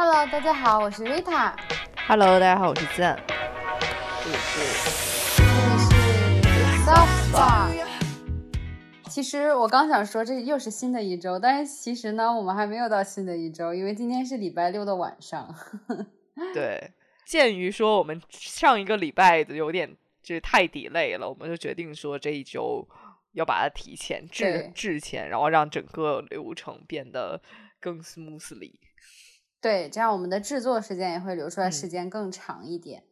Hello，大家好，我是 Rita。Hello，大家好，我是赞。这里是 Soft Spot。其实我刚想说这又是新的一周，但是其实呢，我们还没有到新的一周，因为今天是礼拜六的晚上。对，鉴于说我们上一个礼拜的有点就是太 delay 了，我们就决定说这一周要把它提前制对制前，然后让整个流程变得更 smoothly。对，这样我们的制作时间也会留出来嗯时间更长一点。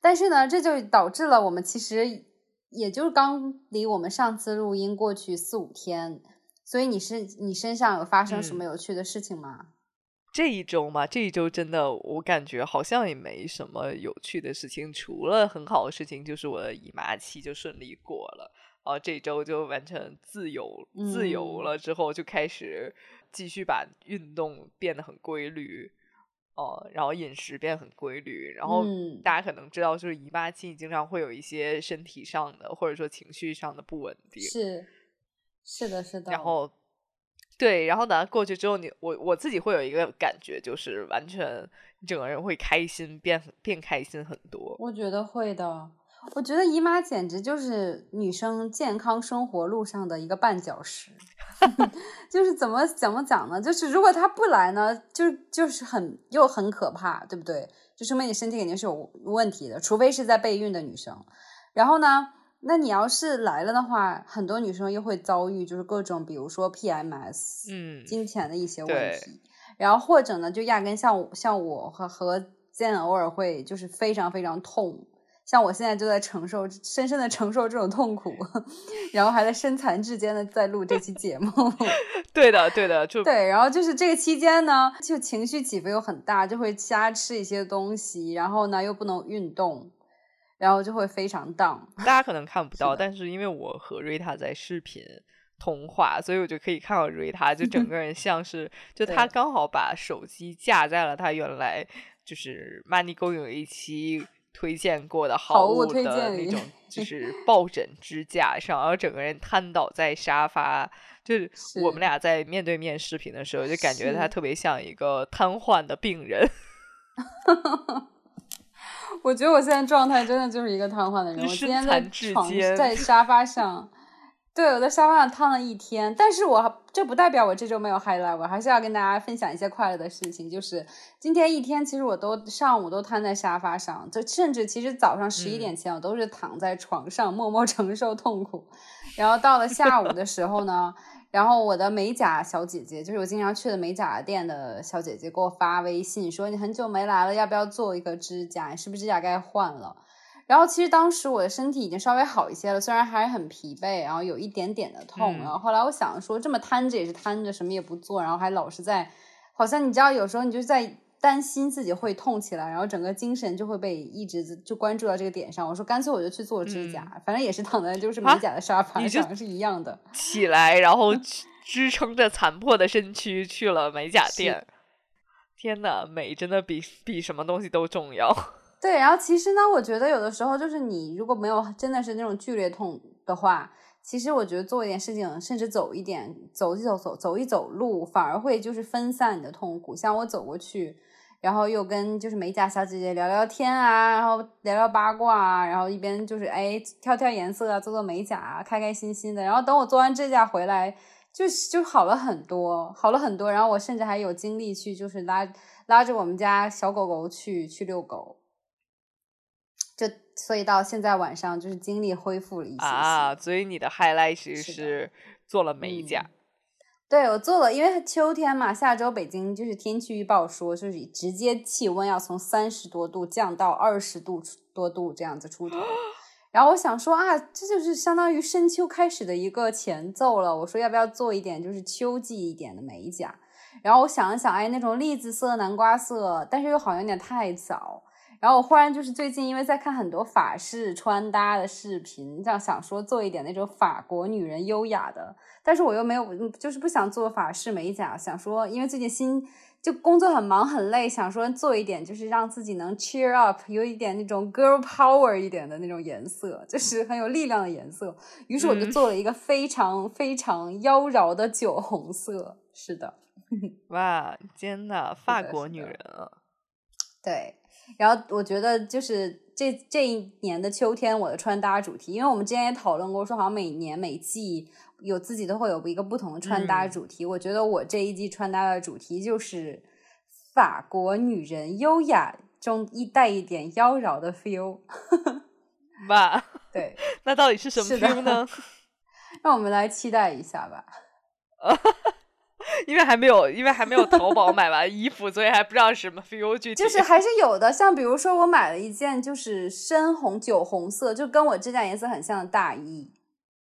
但是呢，这就导致了我们其实也就是刚离我们上次录音过去四五天，所以你是你身上有发生什嗯么有趣的事情吗？这一周嘛，这一周真的我感觉好像也没什么有趣的事情，除了很好的事情，就是我的姨妈期就顺利过了，然后这周就完成自由自由嗯了，之后就开始继续把运动变得很规律，哦、然后饮食变得很规律，然后嗯大家可能知道，就是姨妈期经常会有一些身体上的或者说情绪上的不稳定，是，是的，是的。然后，对，然后等它过去之后，你我我自己会有一个感觉，就是完全你整个人会开心，变变开心很多。我觉得会的。我觉得姨妈简直就是女生健康生活路上的一个绊脚石，就是怎么怎么讲呢？就是如果他不来呢，就就是很又很可怕，对不对？就说明你身体肯定是有问题的，除非是在备孕的女生。然后呢，那你要是来了的话，很多女生又会遭遇就是各种，比如说 PMS，嗯，金钱的一些问题，然后或者呢，就压根像像我和和 Zen 偶尔会就是非常非常痛，像我现在就在承受深深的承受这种痛苦，然后还在身残志坚的在录这期节目，对的，对的，就对，然后就是这个期间呢，就情绪起伏又很大，就会瞎吃一些东西，然后呢又不能运动，然后就会非常 down。大家可能看不到，是但是因为我和瑞塔在视频通话，所以我就可以看到瑞塔，就整个人像是，就他刚好把手机架在了他原来就是《Money 有一期推荐过的好物物推荐的那种，就是抱枕支架上，然后整个人瘫倒在沙发。就是我们俩在面对面视频的时候，就感觉他特别像一个瘫痪的病人。我觉得我现在状态真的就是一个瘫痪的人。我今天在床在沙发上，对，我在沙发上躺了一天。但是我这不代表我这周没有 highlight，我还是要跟大家分享一些快乐的事情。就是今天一天，其实我都上午都瘫在沙发上，就甚至其实早上十一嗯点前我都是躺在床上默默承受痛苦。然后到了下午的时候呢，然后我的美甲小姐姐，就是我经常去的美甲店的小姐姐，给我发微信说你很久没来了，要不要做一个指甲？是不是指甲该换了？然后其实当时我的身体已经稍微好一些了，虽然还是很疲惫，然后有一点点的痛。嗯然后后来我想说，这么瘫着也是瘫着，什么也不做，然后还老是在，好像你知道，有时候你就在担心自己会痛起来，然后整个精神就会被一直就关注到这个点上。我说干脆我就去做指甲，反正也是躺在就是美啊甲的沙发上，是一样的。起来，然后 支支撑着残破的身躯去了美甲店。天呐，美真的比比什么东西都重要。对，然后其实呢，我觉得有的时候就是你如果没有真的是那种剧烈痛的话，其实我觉得做一点事情，甚至走一点，走一走走走一走路，反而会就是分散你的痛苦。像我走过去，然后又跟就是美甲小姐姐聊聊天啊，然后聊聊八卦啊，然后一边就是哎挑挑颜色啊，做做美甲啊，开开心心的。然后等我做完指甲回来，就就好了很多，好了很多。然后我甚至还有精力去就是拉拉着我们家小狗狗去去遛狗。就所以到现在晚上就是精力恢复了一些些啊，所以你的 highlight 其实是是做了美甲。嗯对我做了，因为秋天嘛，下周北京就是天气预报说，就是直接气温要从三十多度降到二十度多度这样子出头。然后我想说啊，这就是相当于深秋开始的一个前奏了。我说要不要做一点就是秋季一点的美甲？然后我想了想，哎，那种栗子色、南瓜色，但是又好像有点太早。然后我忽然就是最近因为在看很多法式穿搭的视频，这样想说做一点那种法国女人优雅的，但是我又没有，嗯就是不想做法式美甲，想说因为最近新就工作很忙很累，想说做一点就是让自己能 cheer up，有一点那种 girl power 一点的那种颜色，就是很有力量的颜色。于是我就嗯做了一个非常非常妖娆的酒红色，是的。哇，天呐，法的是的国女人啊！对，然后我觉得就是这这一年的秋天，我的穿搭主题，因为我们之前也讨论过，说好像每年每季有自己都会有一个不同的穿搭嗯主题。我觉得我这一季穿搭的主题就是法国女人优雅中一带一点妖娆的 feel。哇，对，那到底是什么 feel 呢？让我们来期待一下吧。因为还没有，因为还没有淘宝买完衣服，所以还不知道是什么 feel 具体。就是还是有的，像比如说我买了一件就是深红酒红色，就跟我这件颜色很像的大衣，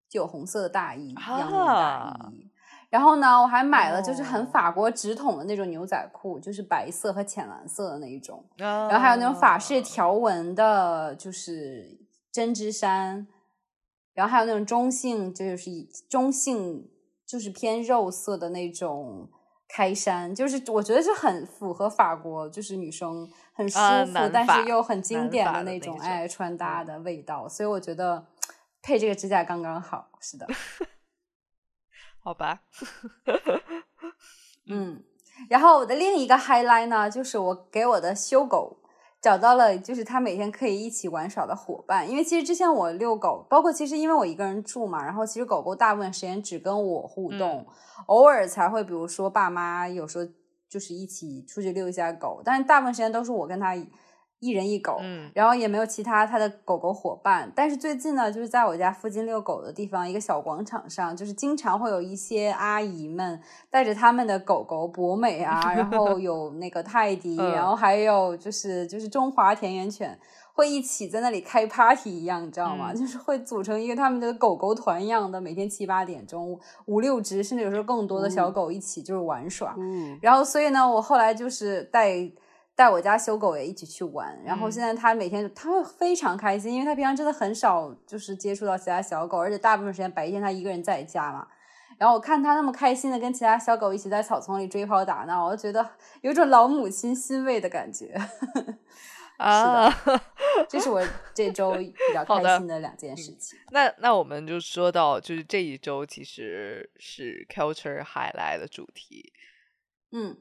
酒红色的大衣，羊绒大啊衣。然后呢，我还买了就是很哦法国直筒的那种牛仔裤，就是白色和浅蓝色的那一种。然然后还有那种法式条纹的，就是针织衫，然后还有那种中性，就是以中性就是偏肉色的那种开衫，就是我觉得是很符合法国就是女生很舒服，但是又很经典的那种的那种哎穿搭嗯的味道，所以我觉得配这个指甲刚刚好。是的，好吧，嗯，然后我的另一个 highlight 呢，就是我给我的修狗找到了，就是他每天可以一起玩耍的伙伴。因为其实之前我遛狗，包括其实因为我一个人住嘛，然后其实狗狗大部分时间只跟我互动，偶尔才会比如说爸妈有时候就是一起出去遛一下狗，但是大部分时间都是我跟它一人一狗。嗯然后也没有其他它的狗狗伙伴。但是最近呢，就是在我家附近遛狗的地方，一个小广场上，就是经常会有一些阿姨们带着他们的狗狗博美啊，然后 有那个泰迪，嗯然后还有就是就是中华田园犬。会一起在那里开 party 一样，你知道吗？嗯就是会组成一个他们的狗狗团一样的，每天七八点钟，五六只，甚至有时候更多的小哦狗一起就是玩耍。嗯然后所以呢，我后来就是带带我家修狗也一起去玩，然后嗯现在它每天它会非常开心，因为它平常真的很少就是接触到其他小狗，而且大部分时间白天它一个人在家嘛。然后我看它那么开心的跟其他小狗一起在草丛里追跑打闹，我就觉得有种老母亲欣慰的感觉。啊，这是我这周比较开心的两件事情。那那我们就说到，就是这一周其实是 culture highlight 的主题。嗯，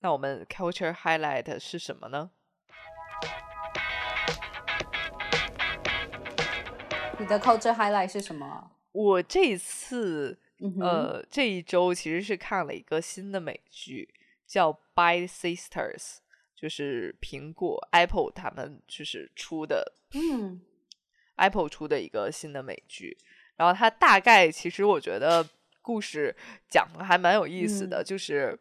那我们 culture highlight 是什么呢？你的 culture highlight 是什么？我这一次嗯，呃这一周其实是看了一个新的美剧，叫《By Sisters》，就是苹果 Apple 他们就是出的嗯 Apple 出的一个新的美剧，然后它大概其实我觉得故事讲的还蛮有意思的，嗯就是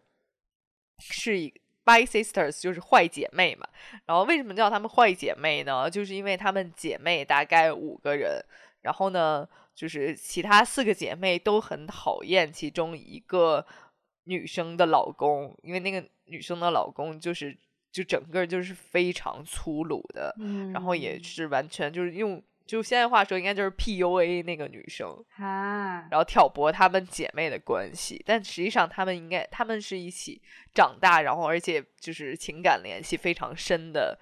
是一 By Sisters 就是坏姐妹嘛，然后为什么叫她们坏姐妹呢？就是因为她们姐妹大概五个人，然后呢，就是其他四个姐妹都很讨厌其中一个女生的老公，因为那个女生的老公就是就整个就是非常粗鲁的，嗯，然后也是完全就是用就现在话说，应该就是 PUA 那个女生，啊，然后挑拨她们姐妹的关系。但实际上，她们应该她们是一起长大，然后而且就是情感联系非常深的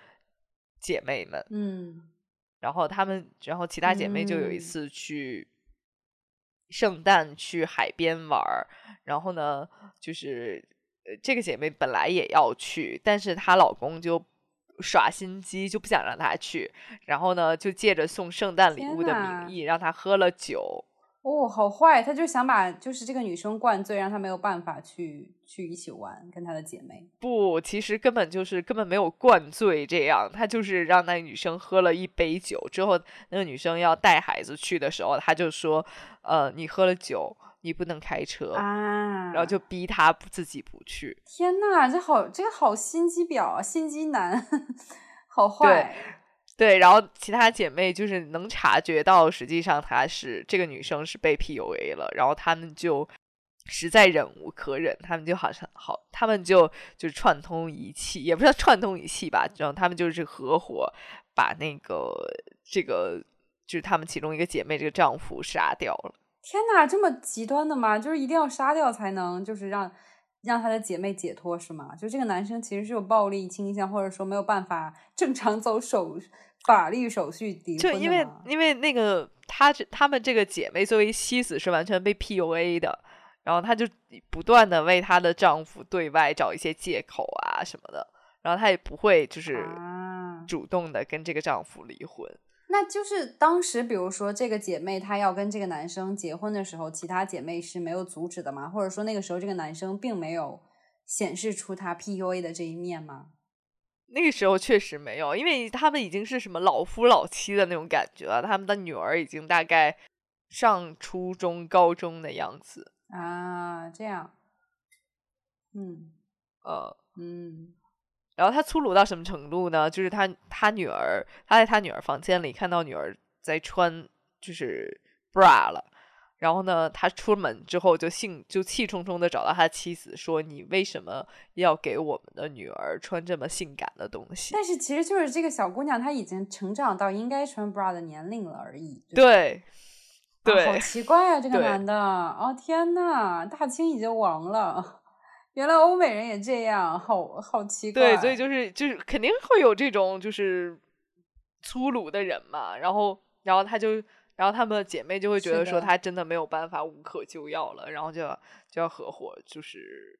姐妹们。嗯然后她们，然后其他姐妹就有一嗯次去圣诞去海边玩儿，然后呢，就是呃这个姐妹本来也要去，但是她老公就耍心机，就不想让他去，然后呢，就借着送圣诞礼物的名义让他喝了酒。哦，好坏，他就想把就是这个女生灌醉，让她没有办法去去一起玩，跟她的姐妹。不，其实根本就是根本没有灌醉这样，他就是让那女生喝了一杯酒之后，那个女生要带孩子去的时候，他就说，呃，你喝了酒，你不能开车，啊，然后就逼他自己不去。天呐，这好这个好心机婊啊，心机男，好坏。对，对然后其他姐妹就是能察觉到，实际上她是这个女生是被 PUA 了，然后她们就实在忍无可忍，她们就好像好，她们就就是串通一气，也不是串通一气吧，然后她们就是合伙把那个这个就是她们其中一个姐妹这个丈夫杀掉了。天呐，这么极端的吗？就是一定要杀掉才能，就是让让他的姐妹解脱是吗？就这个男生其实是有暴力倾向，或者说没有办法正常走手法律手续离婚的就因为因为那个他这她们这个姐妹作为妻子是完全被 PUA 的，然后她就不断的为她的丈夫对外找一些借口啊什么的，然后她也不会就是啊，主动的跟这个丈夫离婚。那就是当时，比如说这个姐妹她要跟这个男生结婚的时候，其他姐妹是没有阻止的吗？或者说那个时候这个男生并没有显示出他 PUA 的这一面吗？那个时候确实没有，因为他们已经是什么老夫老妻的那种感觉了，他们的女儿已经大概上初中、高中的样子。啊，这样，嗯呃，嗯然后他粗鲁到什么程度呢？就是他他女儿，他在他女儿房间里看到女儿在穿就是 bra 了，然后呢，他出门之后就兴就气冲冲的找到他妻子说：“你为什么要给我们的女儿穿这么性感的东西但是其实就是这个小姑娘，她已经成长到应该穿 bra 的年龄了而已。？”对吧对，啊好，奇怪啊，这个男的，哦天呐，大清已经亡了，原来欧美人也这样，好好奇怪。对，所以就是就是肯定会有这种就是粗鲁的人嘛，然后然后他就然后他们的姐妹就会觉得说的他真的没有办法无可救药了，然后就要就要合伙，就是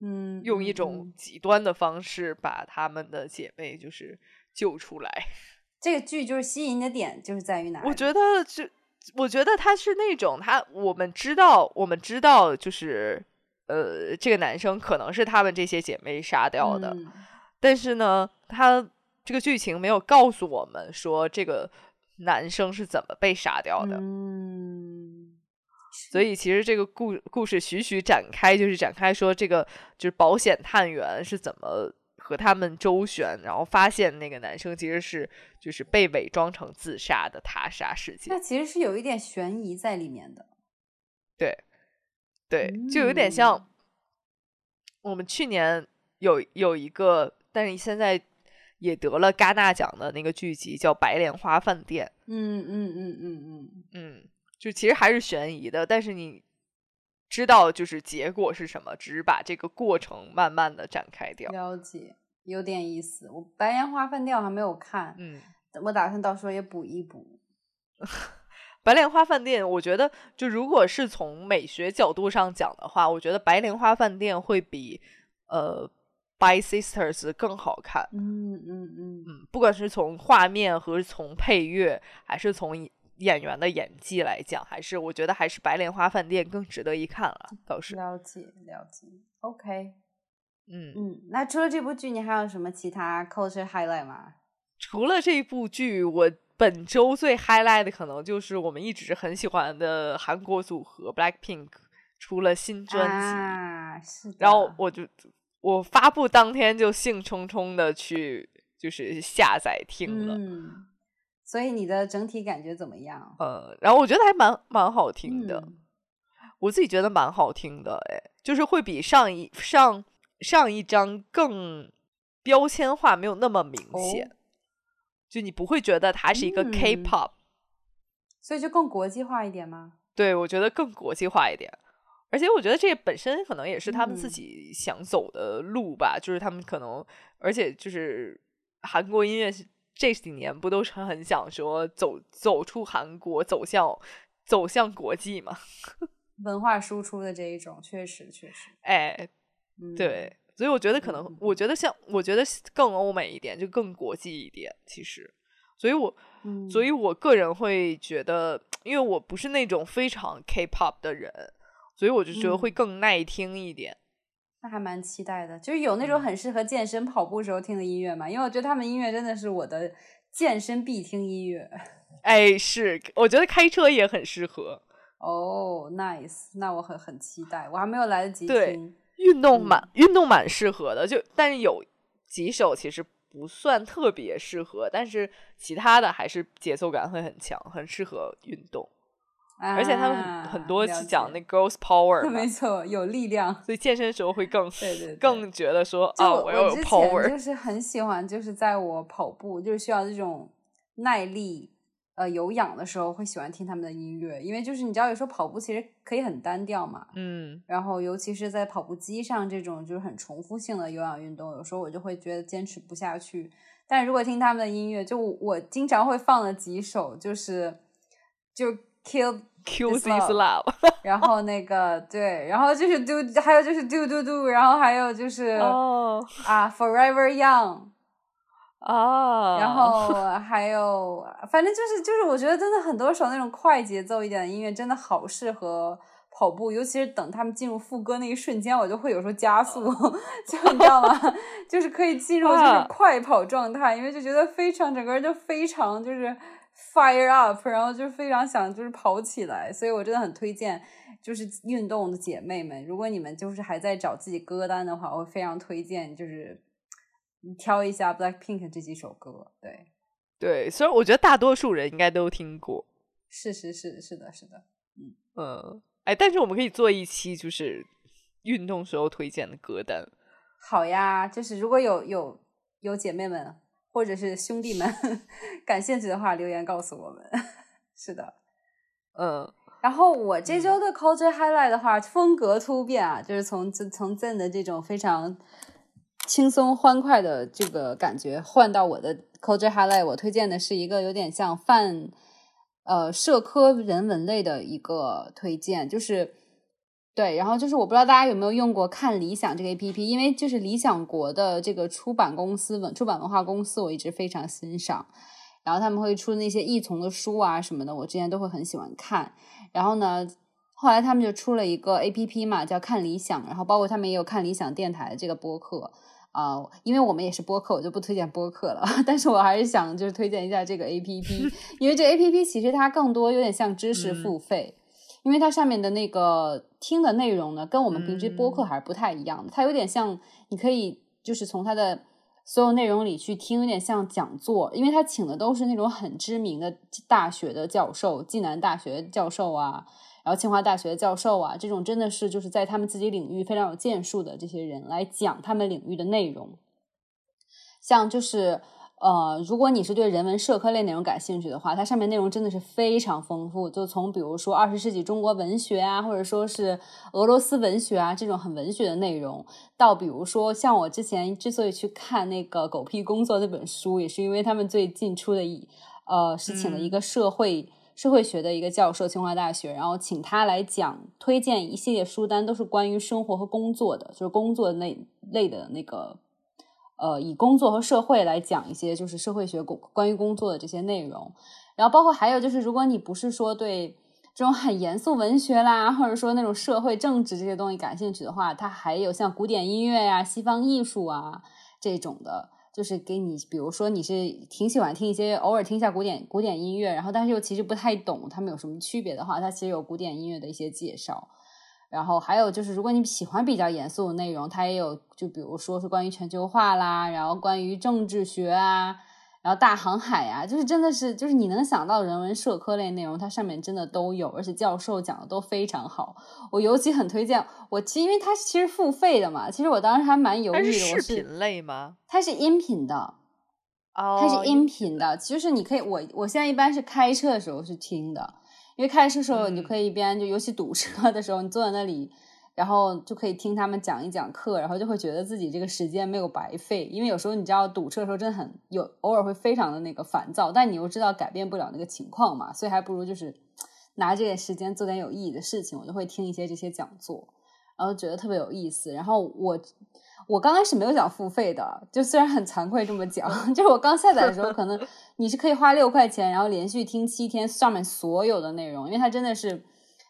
嗯，用一种极端的方式把他们的姐妹就是救出来。这个剧就是吸引你的点就是在于哪里？我觉得就我觉得他是那种他我们知道我们知道就是呃这个男生可能是他们这些姐妹杀掉的，嗯但是呢，他这个剧情没有告诉我们说这个男生是怎么被杀掉的，嗯，所以其实这个故故事徐徐展开，就是展开说这个就是保险探员是怎么和他们周旋，然后发现那个男生其实是就是被伪装成自杀的他杀事件那，其实是有一点悬疑在里面的。对对，就有点嗯像我们去年有有一个，但是现在也得了戛纳奖的那个剧集叫《白莲花饭店》。嗯嗯嗯嗯嗯，嗯，就其实还是悬疑的，但是你知道就是结果是什么，只是把这个过程慢慢的展开掉。了解，有点意思。我《白莲花饭店》我还没有看，嗯，我打算到时候也补一补。白莲花饭店，我觉得就如果是从美学角度上讲的话，我觉得白莲花饭店会比呃 By Sisters 更好看。嗯嗯嗯，嗯，不管是从画面和从配乐，还是从演演员的演技来讲，还是我觉得还是白莲花饭店更值得一看了，倒是。了解了解。OK，嗯，嗯，那除了这部剧，你还有什么其他 culture highlight 吗？除了这部剧，我本周最 highlight 的可能就是我们一直很喜欢的韩国组合 Blackpink 出了新专辑，啊，是的。然后我就我发布当天就兴冲冲的去就是下载听了，嗯，所以你的整体感觉怎么样？呃，然后我觉得还蛮蛮好听的，嗯我自己觉得蛮好听的，哎，就是会比上一上上一张更标签化，没有那么明哦显。就你不会觉得它是一个嗯 K-pop，、所以就更国际化一点吗？对我觉得更国际化一点。而且我觉得这本身可能也是他们自嗯己想走的路吧，就是他们可能，而且就是韩国音乐这几年不都是很想说走走出韩国，走向走向国际嘛？文化输出的这一种，确实确实，哎，嗯，对，所以我觉得可能我觉得像，我觉得更欧美一点，就更国际一点。其实，所以我，嗯，所以我个人会觉得，因为我不是那种非常 K-pop 的人，所以我就觉得会嗯更耐听一点。那还蛮期待的，就是有那种嗯很适合健身跑步时候听的音乐嘛，因为我觉得他们音乐真的是我的健身必听音乐。哎，是，我觉得开车也很适合，哦、n i c e 那我很很期待，我还没有来得及对听。运动嗯蛮、运动蛮适合的。就但是有几首其实不算特别适合，但是其他的还是节奏感会很强，很适合运动。而且他们很、多啊是讲那了 girls power 没，错，有力量。所以健身的时候会更对对对更觉得说就啊，要有我之前 power。就是很喜欢，就是在我跑步就是需要这种耐力呃有氧的时候，会喜欢听他们的音乐，因为就是你知道有时候跑步其实可以很单调嘛，嗯，然后尤其是在跑步机上这种就是很重复性的有氧运动，有时候我就会觉得坚持不下去。但如果听他们的音乐，就我经常会放了几首，就是就 Kill Q This Love 然后那个对，然后就是 do，还有就是 do do do，然后还有就是哦。啊 forever young，啊，然后还有反正就是就是我觉得真的很多首那种快节奏一点的音乐真的好适合。跑步，尤其是等他们进入副歌那一瞬间，我就会有时候加速，就你知道吗？就是可以进入就是快跑状态，因为就觉得非常整个人就非常就是 fire up，然后就非常想就是跑起来，所以我真的很推荐，就是运动的姐妹们，如果你们就是还在找自己歌单的话，我非常推荐就是挑一下 Black Pink 这几首歌。对，对，所以我觉得大多数人应该都听过。是是是是的是的，嗯嗯。哎，但是我们可以做一期，就是运动时候推荐的歌单。好呀，就是如果有有有姐妹们或者是兄弟们 感兴趣的话，留言告诉我们。是的，嗯。然后我这周的 culture highlight 的话，风格突变啊，就是从从 Zen 的这种非常轻松欢快的这个感觉，换到我的 culture highlight，我推荐的是一个有点像泛。呃，社科人文类的一个推荐，就是对，然后就是我不知道大家有没有用过看理想这个 A P P，因为就是理想国的这个出版公司文出版文化公司，我一直非常欣赏，然后他们会出那些译从的书啊什么的，我之前都会很喜欢看，然后呢，后来他们就出了一个 A P P 嘛，叫看理想，然后包括他们也有看理想电台这个播客。啊，因为我们也是播客，我就不推荐播客了。但是我还是想就是推荐一下这个 A P P，因为这 A P P 其实它更多有点像知识付费，因为它上面的那个听的内容呢，跟我们平时播客还是不太一样的。它有点像，你可以就是从它的所有内容里去听，有点像讲座，因为他请的都是那种很知名的大学的教授，暨南大学教授啊。然后清华大学的教授啊，这种真的是就是在他们自己领域非常有建树的这些人来讲他们领域的内容。像就是呃，如果你是对人文社科类内容感兴趣的话，它上面内容真的是非常丰富。就从比如说二十世纪中国文学啊，或者说是俄罗斯文学啊这种很文学的内容，到比如说像我之前之所以去看那个《狗屁工作》那本书，也是因为他们最近出的一呃是请了一个社会。社会学的一个教授，清华大学，然后请他来讲，推荐一系列书单，都是关于生活和工作的，就是工作那类的那个，呃，以工作和社会来讲一些就是社会学工关于工作的这些内容。然后包括还有就是，如果你不是说对这种很严肃文学啦，或者说那种社会政治这些东西感兴趣的话，它还有像古典音乐呀、西方艺术啊这种的。就是给你，比如说你是挺喜欢听一些，偶尔听一下古典古典音乐，然后但是又其实不太懂他们有什么区别的话，它其实有古典音乐的一些介绍。然后还有就是，如果你喜欢比较严肃的内容，它也有，就比如说是关于全球化啦，然后关于政治学啊。然后大航海呀，就是真的是，就是你能想到人文社科类内容，它上面真的都有，而且教授讲的都非常好。我尤其很推荐我，其实因为它其实付费的嘛，其实我当时还蛮犹豫的。视频类吗？它是音频的，哦，它是音频的。就是你可以，我我现在一般是开车的时候是听的，因为开车的时候你就可以一边就尤其堵车的时候，你坐在那里。然后就可以听他们讲一讲课，然后就会觉得自己这个时间没有白费。因为有时候你知道堵车的时候真的很有，偶尔会非常的那个烦躁，但你又知道改变不了那个情况嘛，所以还不如就是拿这个时间做点有意义的事情。我就会听一些这些讲座，然后觉得特别有意思。然后我我刚开始没有想付费的，就虽然很惭愧这么讲，就是我刚下载的时候，可能你是可以花六块钱，然后连续听七天上面所有的内容，因为它真的是。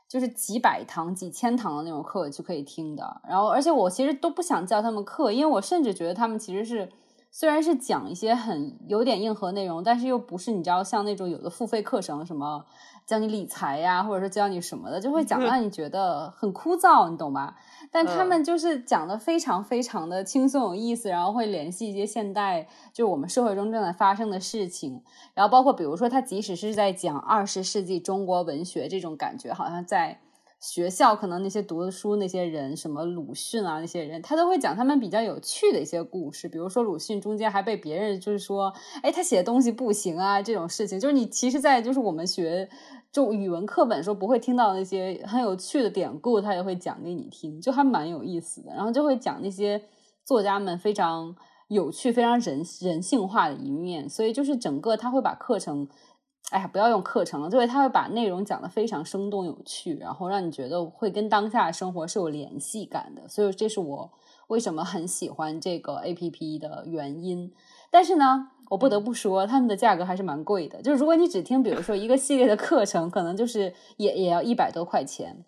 就是几百堂、几千堂的那种课就可以听的，然后而且我其实都不想叫他们课，因为我甚至觉得他们其实是虽然是讲一些很有点硬核内容，但是又不是你知道像那种有的付费课程什么教你理财呀，或者说教你什么的，就会讲让你觉得很枯燥，你懂吧？但他们就是讲的非常非常的轻松有意思，然后会联系一些现代就是我们社会中正在发生的事情，然后包括比如说他即使是在讲二十世纪中国文学这种感觉，好像在学校可能那些读的书那些人，什么鲁迅啊那些人，他都会讲他们比较有趣的一些故事，比如说鲁迅中间还被别人就是说，哎，他写的东西不行啊这种事情，就是你其实，在就是我们学。就语文课本时候不会听到那些很有趣的典故，他也会讲给你听，就还蛮有意思的。然后就会讲那些作家们非常有趣、非常人人性化的一面。所以就是整个他会把课程哎呀，不要用课程了，就是他会把内容讲得非常生动有趣，然后让你觉得会跟当下生活是有联系感的。所以这是我为什么很喜欢这个 A P P 的原因。但是呢，我不得不说，他们的价格还是蛮贵的。就是如果你只听，比如说一个系列的课程，可能就是也也要一百多块钱。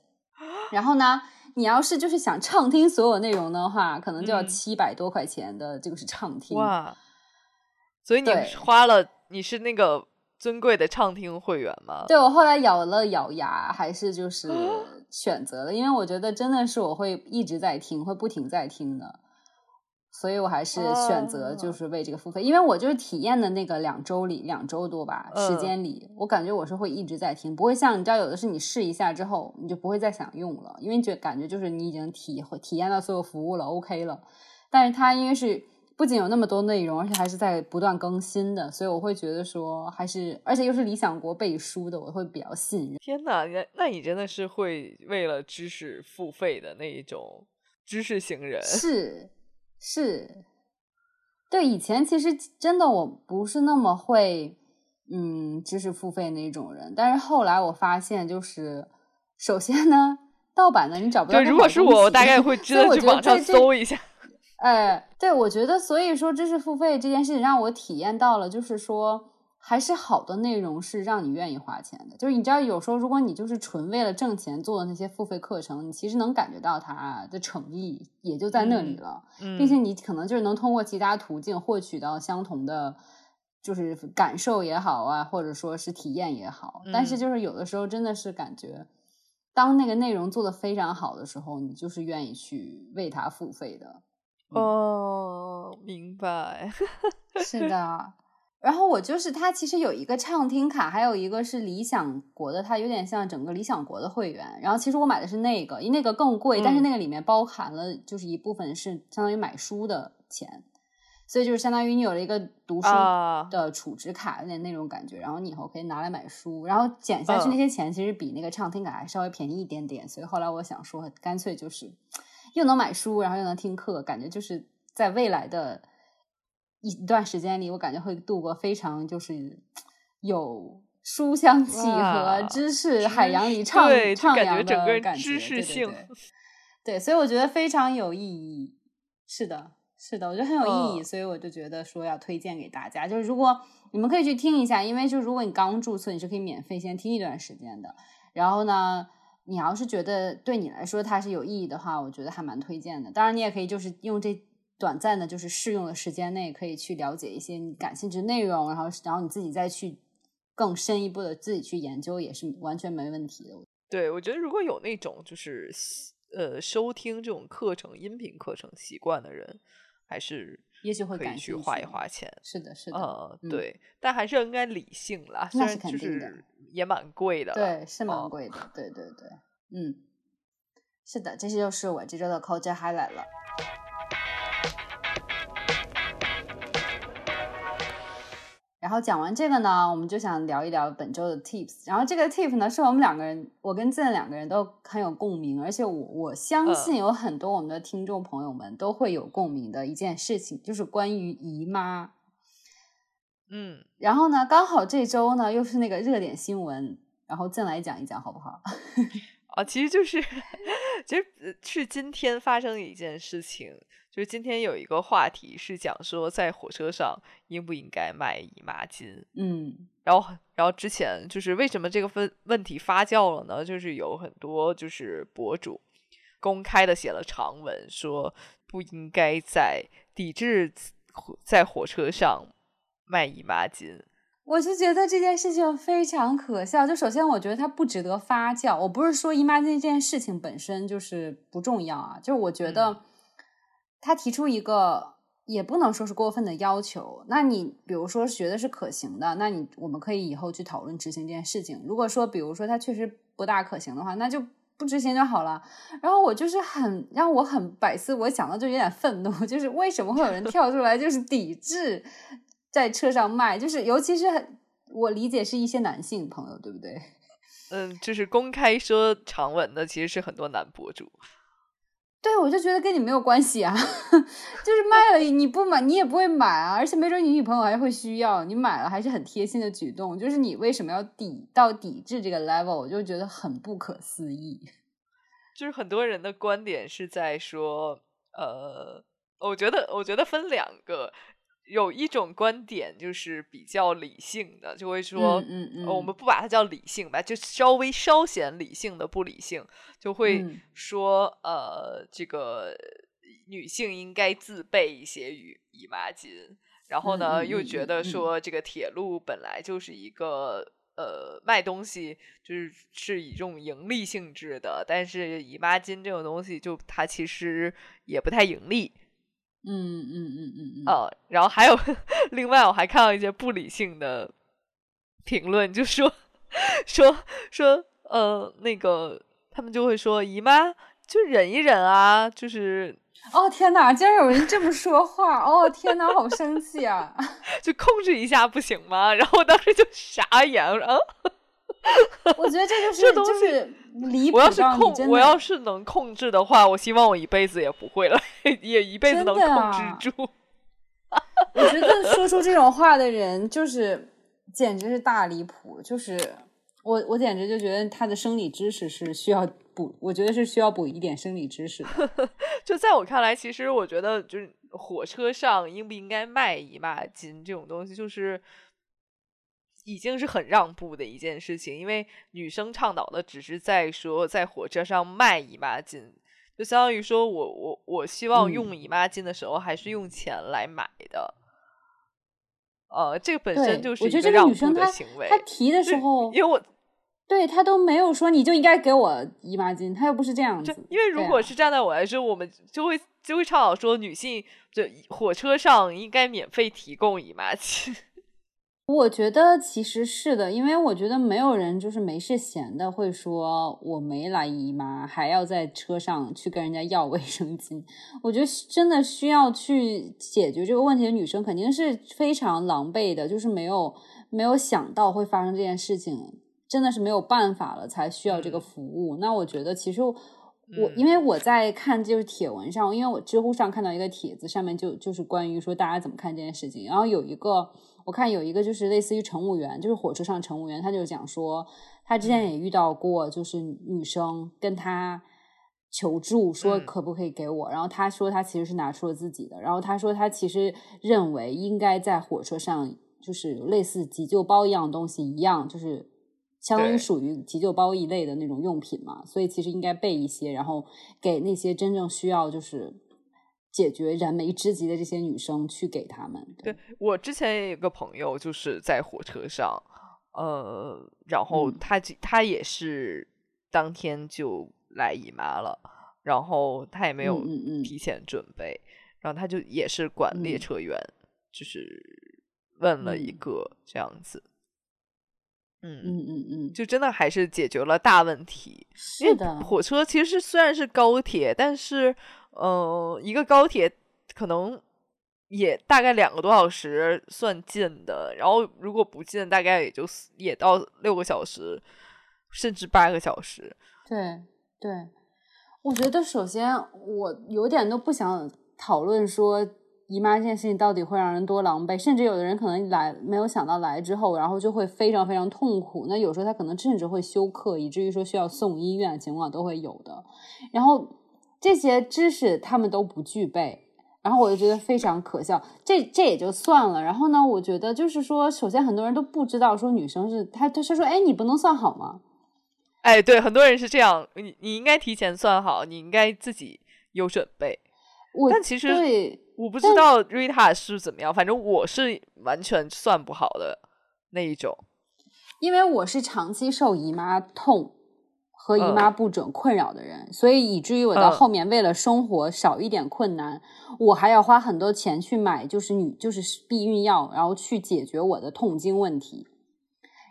然后呢，你要是就是想畅听所有内容的话，可能就要七百多块钱的，这个是畅听。哇！所以你花了，你是那个。尊贵的畅听会员吗？对我后来咬了咬牙，还是就是 选择了，因为我觉得真的是我会一直在听，会不停在听的，所以我还是选择就是为这个付费，因为我就是体验的那个两周里两周多吧时间里，我感觉我是会一直在听，不会像你知道有的是你试一下之后你就不会再想用了，因为觉感觉就是你已经体会体验到所有服务了，OK 了，但是它因为是。不仅有那么多内容，而且还是在不断更新的，所以我会觉得说，还是而且又是理想国背书的，我会比较信任。天哪，那那你真的是会为了知识付费的那一种知识型人？是是，对，以前其实真的我不是那么会，嗯，知识付费那种人，但是后来我发现，就是首先呢，盗版的你找不到。对，如果是我，我大概会知道去网上搜一下。哎，对，我觉得，所以说知识付费这件事情让我体验到了，就是说，还是好的内容是让你愿意花钱的。就是你知道，有时候如果你就是纯为了挣钱做的那些付费课程，你其实能感觉到它的诚意也就在那里了，并且你可能就是能通过其他途径获取到相同的，就是感受也好啊，或者说是体验也好。但是就是有的时候真的是感觉，当那个内容做的非常好的时候，你就是愿意去为它付费的。哦，明白，是的。然后我就是它，其实有一个畅听卡，还有一个是理想国的，它有点像整个理想国的会员。然后其实我买的是那个，因为那个更贵，但是那个里面包含了就是一部分是相当于买书的钱，所以就是相当于你有了一个读书的储值卡，有点那种感觉。然后你以后可以拿来买书，然后减下去那些钱，其实比那个畅听卡还稍微便宜一点点。所以后来我想说，干脆就是。又能买书，然后又能听课，感觉就是在未来的一段时间里，我感觉会度过非常就是有书香气和知识海洋里畅畅扬的感觉，对对对。对，所以我觉得非常有意义。是的，是的，我觉得很有意义，所以我就觉得说要推荐给大家。就是如果你们可以去听一下，因为就如果你刚注册，你是可以免费先听一段时间的。然后呢？你要是觉得对你来说它是有意义的话，我觉得还蛮推荐的。当然，你也可以就是用这短暂的，就是试用的时间内，可以去了解一些你感兴趣内容，然后然后你自己再去更深一步的自己去研究，也是完全没问题的。对，我觉得如果有那种就是呃收听这种课程、音频课程习惯的人，还是也许会可以去花一花钱。是的，是的，呃，对，但还是应该理性啦，那是肯定的。也蛮贵的，对，是蛮贵的，对对对，嗯，是的，这些就是我这周的 culture highlight 了。然后讲完这个呢，我们就想聊一聊本周的 tips。然后这个 tip 呢，是我们两个人，我跟建两个人都很有共鸣，而且我我相信有很多我们的听众朋友们都会有共鸣的一件事情，就是关于姨妈。嗯，然后呢，刚好这周呢又是那个热点新闻，然后进来讲一讲好不好？啊，其实就是，其实是今天发生的一件事情，就是今天有一个话题是讲说在火车上应不应该卖姨妈巾。嗯，然后，然后之前就是为什么这个问问题发酵了呢？就是有很多就是博主公开的写了长文，说不应该在抵制在火车上。卖姨妈巾，我就觉得这件事情非常可笑。就首先，我觉得它不值得发酵。我不是说姨妈巾这件事情本身就是不重要啊，就是我觉得他提出一个也不能说是过分的要求。那你比如说觉得是可行的，那你我们可以以后去讨论执行这件事情。如果说比如说它确实不大可行的话，那就不执行就好了。然后我就是很让我很百思，我想到就有点愤怒，就是为什么会有人跳出来就是抵制？在车上卖，就是尤其是很，我理解是一些男性朋友，对不对？嗯，就是公开说长文的，其实是很多男博主。对，我就觉得跟你没有关系啊，就是卖了你不买，你也不会买啊，而且没准你女朋友还会需要，你买了还是很贴心的举动，就是你为什么要抵到抵制这个 level，我就觉得很不可思议。就是很多人的观点是在说，呃，我觉得我觉得分两个。有一种观点就是比较理性的，就会说，嗯嗯，我们不把它叫理性吧，就稍微稍显理性的不理性，就会说，呃，这个女性应该自备一些姨姨妈巾，然后呢，又觉得说这个铁路本来就是一个呃卖东西，就是是以这种盈利性质的，但是姨妈巾这种东西就它其实也不太盈利。嗯嗯嗯嗯嗯，哦，然后还有 另外，我还看到一些不理性的评论，就说 说说，呃，那个他们就会说姨妈就忍一忍啊，就是哦天哪，竟然有人这么说话，哦天哪，好生气啊，就控制一下不行吗？然后我当时就傻眼，我说啊。我觉得这就是就是离谱。我要是控，我要是能控制的话，我希望我一辈子也不会了，也一辈子能控制住。我觉得说出这种话的人，就是简直是大离谱。就是我，我简直就觉得他的生理知识是需要补，我觉得是需要补一点生理知识的。就在我看来，其实我觉得，就是火车上应不应该卖姨妈巾这种东西，就是。已经是很让步的一件事情，因为女生倡导的只是在说在火车上卖姨妈巾，就相当于说我我我希望用姨妈巾的时候还是用钱来买的。呃，这个本身就是一个让步的行为。她提的时候，因为我对她都没有说你就应该给我姨妈巾，她又不是这样子。因为如果是站在我来说，我们就会就会倡导说女性就火车上应该免费提供姨妈巾。我觉得其实是的，因为我觉得没有人就是没事闲的会说我没来姨妈，还要在车上去跟人家要卫生巾。我觉得真的需要去解决这个问题的女生肯定是非常狼狈的，就是没有没有想到会发生这件事情，真的是没有办法了才需要这个服务。那我觉得其实我因为我在看就是帖文上，因为我知乎上看到一个帖子，上面就就是关于说大家怎么看这件事情，然后有一个。我看有一个就是类似于乘务员，就是火车上乘务员，他就讲说，他之前也遇到过，就是女生跟他求助说可不可以给我，然后他说他其实是拿出了自己的，然后他说他其实认为应该在火车上就是类似急救包一样东西一样，就是相当于属于急救包一类的那种用品嘛，所以其实应该备一些，然后给那些真正需要就是。解决燃眉之急的这些女生去给他们。对我之前也有个朋友，就是在火车上，呃，然后他他也是当天就来姨妈了，然后他也没有提前准备，然后他就也是管列车员，就是问了一个这样子，嗯嗯嗯嗯，就真的还是解决了大问题。是的，火车其实虽然是高铁，但是。呃，一个高铁可能也大概两个多小时算近的，然后如果不近，大概也就也到六个小时，甚至八个小时。对对，我觉得首先我有点都不想讨论说姨妈这件事情到底会让人多狼狈，甚至有的人可能来没有想到来之后，然后就会非常非常痛苦。那有时候他可能甚至会休克，以至于说需要送医院的情况都会有的。然后。这些知识他们都不具备，然后我就觉得非常可笑。这这也就算了，然后呢，我觉得就是说，首先很多人都不知道说女生是他，他说哎，你不能算好吗？哎，对，很多人是这样，你你应该提前算好，你应该自己有准备。我但其实我不知道瑞塔是怎么样，反正我是完全算不好的那一种，因为我是长期受姨妈痛。和姨妈不准困扰的人，所以以至于我到后面为了生活少一点困难，我还要花很多钱去买就是女就是避孕药，然后去解决我的痛经问题。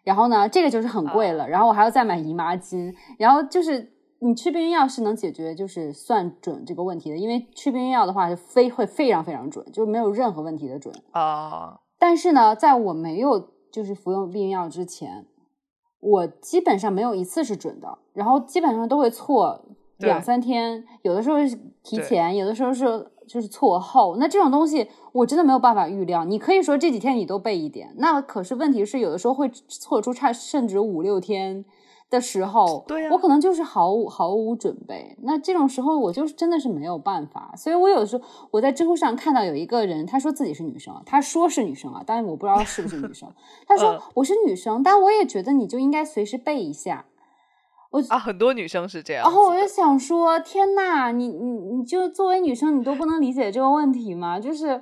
然后呢，这个就是很贵了。然后我还要再买姨妈巾。然后就是你吃避孕药是能解决就是算准这个问题的，因为吃避孕药的话是非会非常非常准，就没有任何问题的准啊。但是呢，在我没有就是服用避孕药之前。我基本上没有一次是准的，然后基本上都会错两三天，有的时候是提前，有的时候是就是错后。那这种东西我真的没有办法预料。你可以说这几天你都背一点，那可是问题是有的时候会错出差，甚至五六天。的时候，对我可能就是毫无毫无准备。那这种时候，我就是真的是没有办法。所以我有时候我在知乎上看到有一个人，他说自己是女生，他说是女生啊，当然我不知道是不是女生。他说我是女生，但我也觉得你就应该随时备一下。我啊，很多女生是这样。然后我就想说，天呐，你你你就作为女生，你都不能理解这个问题吗？就是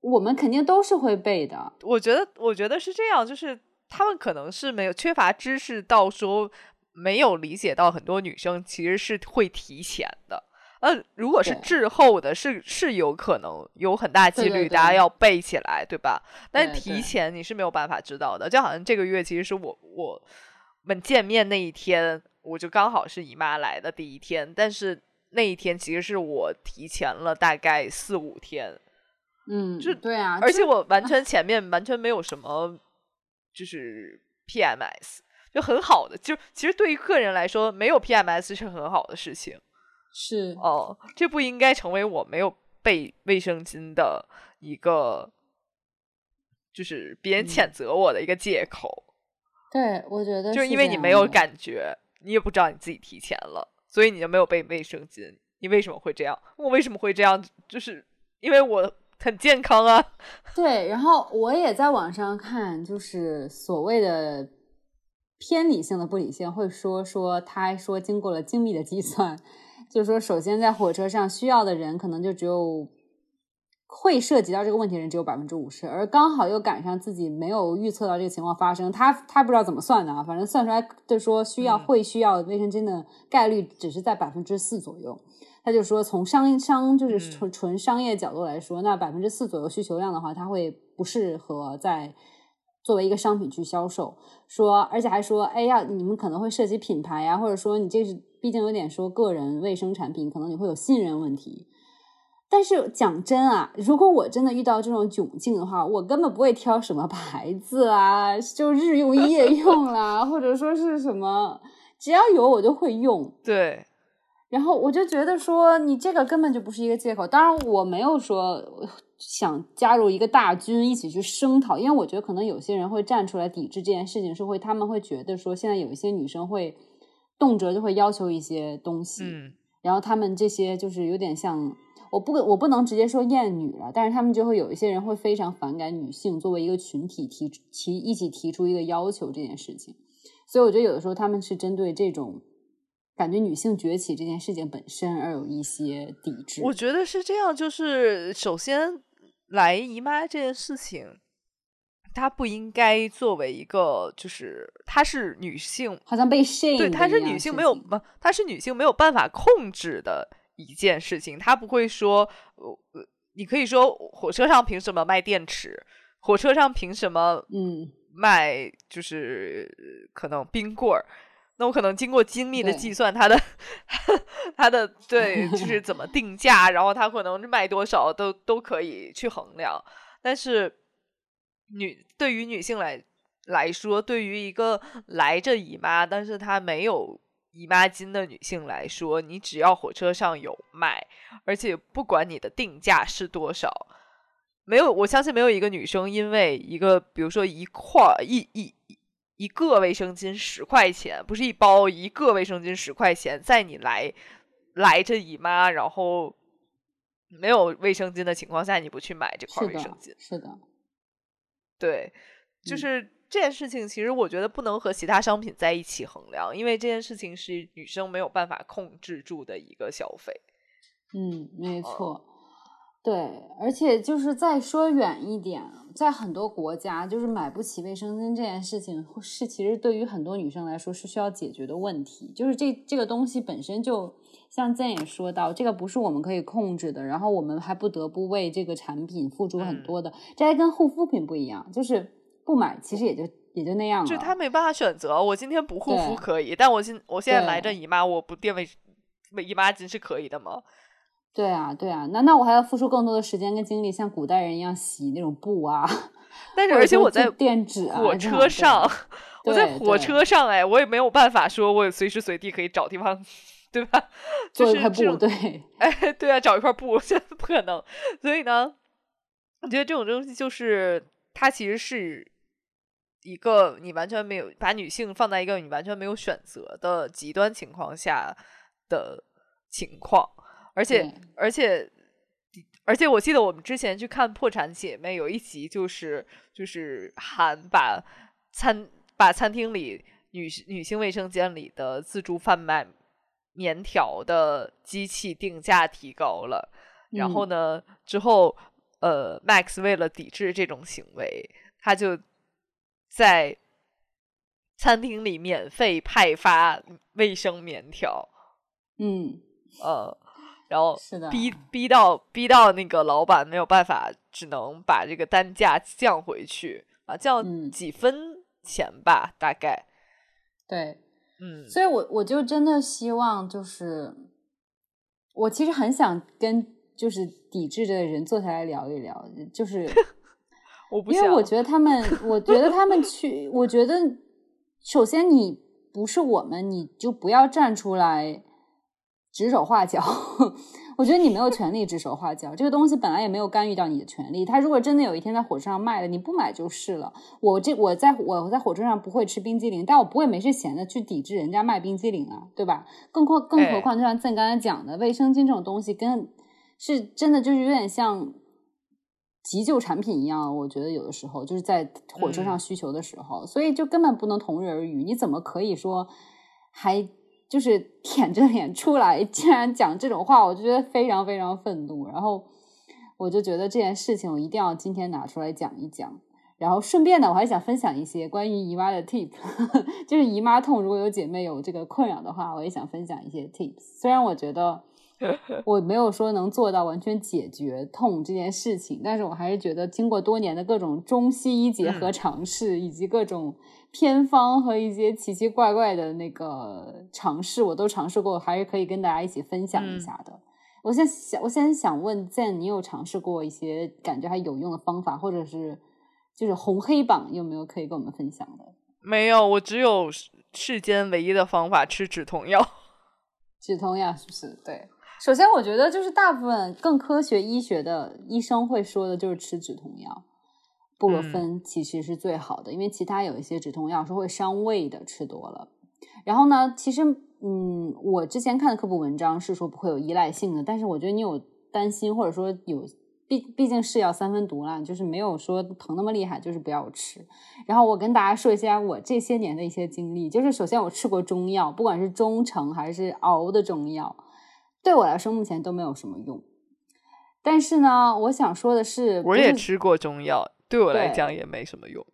我们肯定都是会背的。我觉得，我觉得是这样，就是。他们可能是没有缺乏知识，到说没有理解到很多女生其实是会提前的。呃，如果是滞后的，是是有可能有很大几率大家要背起来，对吧？但提前你是没有办法知道的。就好像这个月，其实是我我们见面那一天，我就刚好是姨妈来的第一天，但是那一天其实是我提前了大概四五天。嗯，就对啊，而且我完全前面完全没有什么。就是 PMS 就很好的，就其实对于个人来说，没有 PMS 是很好的事情。是哦，这不应该成为我没有备卫生巾的一个，就是别人谴责我的一个借口。对，我觉得就是因为你没有感觉，你也不知道你自己提前了，所以你就没有备卫生巾。你为什么会这样？我为什么会这样？就是因为我。很健康啊，对。然后我也在网上看，就是所谓的偏理性的不理性，会说说他说经过了精密的计算，就是说首先在火车上需要的人可能就只有会涉及到这个问题的人只有百分之五十，而刚好又赶上自己没有预测到这个情况发生，他他不知道怎么算的啊，反正算出来就说需要会需要卫生巾的概率只是在百分之四左右。他就说，从商商就是纯纯商业角度来说，那百分之四左右需求量的话，它会不适合在作为一个商品去销售。说，而且还说，哎呀，你们可能会涉及品牌呀，或者说你这是毕竟有点说个人卫生产品，可能你会有信任问题。但是讲真啊，如果我真的遇到这种窘境的话，我根本不会挑什么牌子啊，就日用夜用啦，或者说是什么，只要有我就会用。对。然后我就觉得说，你这个根本就不是一个借口。当然，我没有说想加入一个大军一起去声讨，因为我觉得可能有些人会站出来抵制这件事情，是会他们会觉得说，现在有一些女生会动辄就会要求一些东西，嗯，然后他们这些就是有点像，我不我不能直接说厌女了，但是他们就会有一些人会非常反感女性作为一个群体提提一起提出一个要求这件事情，所以我觉得有的时候他们是针对这种。感觉女性崛起这件事情本身而有一些抵制。我觉得是这样，就是首先来姨妈这件事情，它不应该作为一个，就是它是女性，好像被 shame，对，它是女性没有不，它是女性没有办法控制的一件事情。它不会说，呃，你可以说火车上凭什么卖电池？火车上凭什么嗯卖就是可能冰棍儿？那我可能经过精密的计算，它的 它的对，就是 怎么定价，然后它可能卖多少都都可以去衡量。但是女对于女性来来说，对于一个来着姨妈，但是她没有姨妈巾的女性来说，你只要火车上有卖，而且不管你的定价是多少，没有我相信没有一个女生因为一个比如说一块一一。一个卫生巾十块钱，不是一包，一个卫生巾十块钱，在你来来着姨妈，然后没有卫生巾的情况下，你不去买这块卫生巾，是的，对，就是这件事情，其实我觉得不能和其他商品在一起衡量，因为这件事情是女生没有办法控制住的一个消费。嗯，没错。对，而且就是再说远一点，在很多国家，就是买不起卫生巾这件事情，是其实对于很多女生来说是需要解决的问题。就是这这个东西本身就像健也说到，这个不是我们可以控制的，然后我们还不得不为这个产品付出很多的。这还跟护肤品不一样，就是不买其实也就也就那样了。就他没办法选择，我今天不护肤可以，但我现我现在来这姨妈，我不垫卫姨妈巾是可以的吗？对啊，对啊，难道我还要付出更多的时间跟精力，像古代人一样洗那种布啊？但是而且我在电纸啊，火车上，我在火车上，哎，我也没有办法说，我随时随地可以找地方对吧？做一块布，对，哎，对啊，找一块布，这不可能。所以呢，我觉得这种东西就是它其实是一个你完全没有把女性放在一个你完全没有选择的极端情况下的情况，而且而且而且，我记得我们之前去看《破产姐妹》有一集，就是就是韩把餐把餐厅里女女性卫生间里的自助贩卖。棉条的机器定价提高了，然后呢？之后，呃，Max 为了抵制这种行为，他就在餐厅里免费派发卫生棉条。嗯，呃，然后逼逼到逼到那个老板没有办法，只能把这个单价降回去啊，降几分钱吧，大概。对。嗯，所以，我我就真的希望，就是我其实很想跟就是抵制的人坐下来聊一聊，就是 我不因为我觉得他们，我觉得他们去，我觉得首先你不是我们，你就不要站出来指手画脚。我觉得你没有权利指手画脚，这个东西本来也没有干预到你的权利。他如果真的有一天在火车上卖了，你不买就是了。我这我在我在火车上不会吃冰激凌，但我不会没事闲的去抵制人家卖冰激凌啊，对吧？更何更何况，就像咱刚才讲的，卫生巾这种东西，跟是真的就是有点像急救产品一样。我觉得有的时候就是在火车上需求的时候，所以就根本不能同日而语。你怎么可以说还？就是舔着脸出来，竟然讲这种话，我就觉得非常非常愤怒。然后我就觉得这件事情，我一定要今天拿出来讲一讲。然后顺便呢，我还想分享一些关于姨妈的 tip，就是姨妈痛，如果有姐妹有这个困扰的话，我也想分享一些 tips。虽然我觉得 我没有说能做到完全解决痛这件事情，但是我还是觉得经过多年的各种中西医结合尝试，以及各种。偏方和一些奇奇怪怪的那个尝试，我都尝试过，还是可以跟大家一起分享一下的。我现在想，我现在想问 Zen，你有尝试过一些感觉还有用的方法，或者是就是红黑榜有没有可以跟我们分享的？没有，我只有世间唯一的方法，吃止痛药。止痛药是不是？对。首先，我觉得就是大部分更科学医学的医生会说的就是吃止痛药。布洛芬其实是最好的，因为其他有一些止痛药是会伤胃的，吃多了。然后呢，其实嗯，我之前看的科普文章是说不会有依赖性的，但是我觉得你有担心，或者说有毕毕竟是药三分毒啦，就是没有说疼那么厉害，就是不要吃。然后我跟大家说一下我这些年的一些经历，就是首先我吃过中药，不管是中成还是熬的中药，对我来说目前都没有什么用。但是呢，我想说的是，我也吃过中药。对我来讲也没什么用。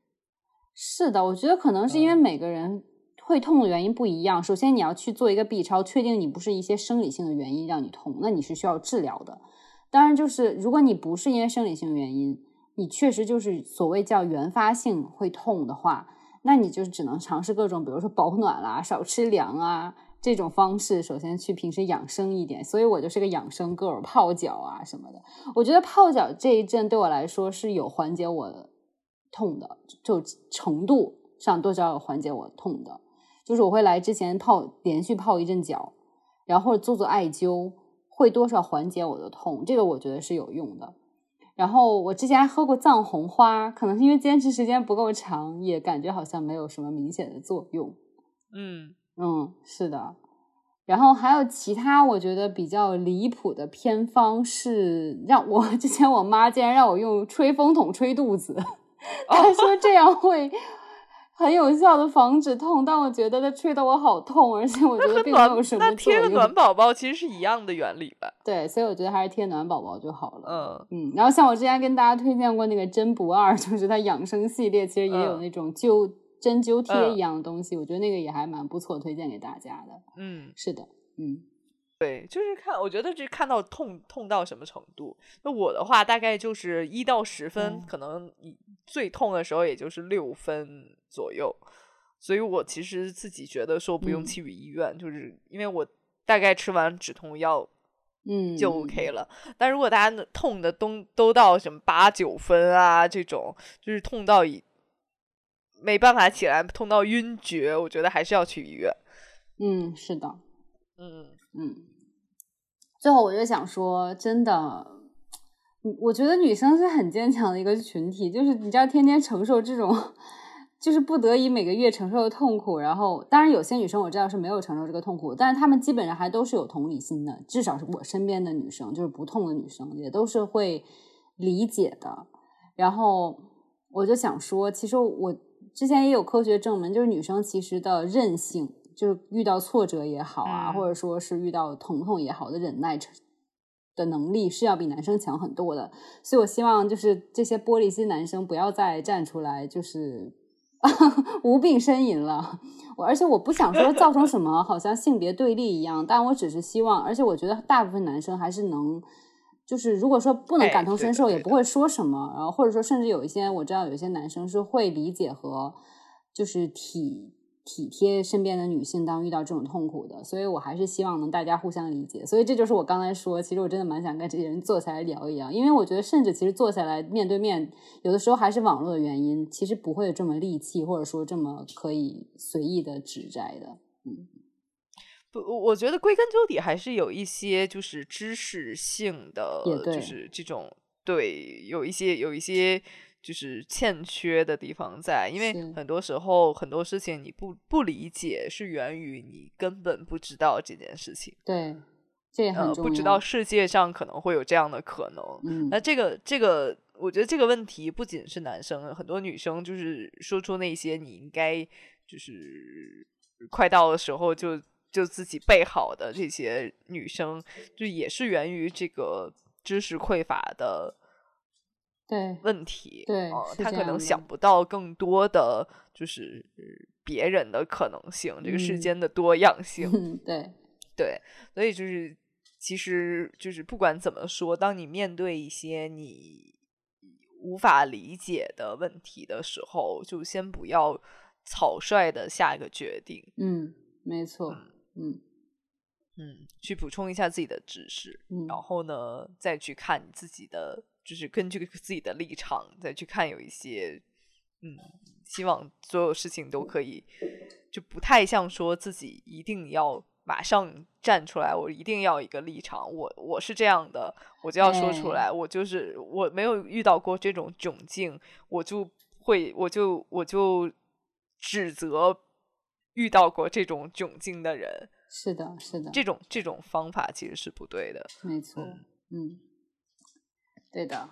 是的，我觉得可能是因为每个人会痛的原因不一样。首先，你要去做一个 B 超，确定你不是一些生理性的原因让你痛，那你是需要治疗的。当然，就是如果你不是因为生理性原因，你确实就是所谓叫原发性会痛的话，那你就只能尝试各种，比如说保暖啦、少吃凉啊。这种方式，首先去平时养生一点，所以我就是个养生 girl，泡脚啊什么的。我觉得泡脚这一阵对我来说是有缓解我痛的，就程度上多少有缓解我痛的。就是我会来之前泡，连续泡一阵脚，然后做做艾灸，会多少缓解我的痛，这个我觉得是有用的。然后我之前还喝过藏红花，可能是因为坚持时间不够长，也感觉好像没有什么明显的作用。嗯。嗯，是的，然后还有其他我觉得比较离谱的偏方是让我 之前我妈竟然让我用吹风筒吹肚子，她说这样会很有效的防止痛，但我觉得它吹得我好痛，而且我觉得并没有什么作用。贴个暖宝宝其实是一样的原理吧？对，所以我觉得还是贴暖宝宝就好了。嗯嗯，然后像我之前跟大家推荐过那个真不二，就是它养生系列，其实也有那种灸。针灸贴一样的东西，我觉得那个也还蛮不错，推荐给大家的。嗯，是的，嗯，对，就是看，我觉得这看到痛痛到什么程度。那我的话大概就是一到十分，可能最痛的时候也就是六分左右。所以我其实自己觉得说不用去医院，就是因为我大概吃完止痛药，嗯，就 OK 了。但如果大家痛的都都到什么八九分啊这种，就是痛到以。没办法起来，痛到晕厥，我觉得还是要去医院。嗯，是的，嗯嗯。最后我就想说，真的，我觉得女生是很坚强的一个群体，就是你知道，天天承受这种。就是不得已每个月承受的痛苦，然后当然有些女生我知道是没有承受这个痛苦，但是她们基本上还都是有同理心的，至少是我身边的女生，就是不痛的女生也都是会理解的。然后我就想说，其实我之前也有科学证明，就是女生其实的韧性，就是遇到挫折也好啊，或者说是遇到疼痛也好的忍耐的能力是要比男生强很多的。所以我希望就是这些玻璃心男生不要再站出来，就是。无病呻吟了，我而且我不想说造成什么好像性别对立一样，但我只是希望，而且我觉得大部分男生还是能，就是如果说不能感同身受，也不会说什么，然后或者说甚至有一些我知道有一些男生是会理解和就是体。体贴身边的女性，当遇到这种痛苦的，所以我还是希望能大家互相理解。所以这就是我刚才说，其实我真的蛮想跟这些人坐下来聊一聊，因为我觉得，甚至其实坐下来面对面，有的时候还是网络的原因，其实不会这么戾气，或者说这么可以随意的指摘的。嗯，不，我觉得归根究底还是有一些就是知识性的，就是这种对，有一些有一些。就是欠缺的地方在，因为很多时候很多事情你不不理解，是源于你根本不知道这件事情。对，这也很重要。不知道世界上可能会有这样的可能。嗯，那这个这个，我觉得这个问题不仅是男生，很多女生就是说出那些你应该就是快到的时候就就自己备好的这些女生，就也是源于这个知识匮乏的。对问题，对，他可能想不到更多的就是别人的可能性，这个世间的多样性，对对，所以就是其实就是不管怎么说，当你面对一些你无法理解的问题的时候，就先不要草率的下一个决定。嗯，没错，嗯嗯嗯，去补充一下自己的知识，然后呢，再去看你自己的。就是根据自己的立场再去看，有一些，嗯，希望所有事情都可以，就不太像说自己一定要马上站出来，我一定要一个立场，我我是这样的，我就要说出来，我就是我没有遇到过这种窘境，我就会我就我就指责遇到过这种窘境的人，是的，是的，这种这种方法其实是不对的，没错，嗯。对的，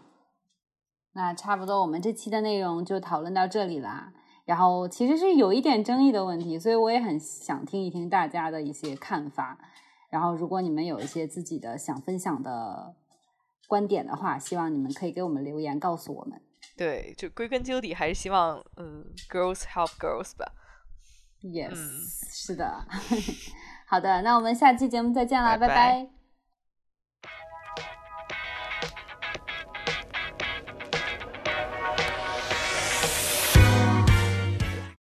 那差不多，我们这期的内容就讨论到这里啦。然后其实是有一点争议的问题，所以我也很想听一听大家的一些看法。然后，如果你们有一些自己的想分享的观点的话，希望你们可以给我们留言告诉我们。对，就归根究底还是希望，嗯，girls help girls 吧。Yes，是的。好的，那我们下期节目再见啦，拜拜。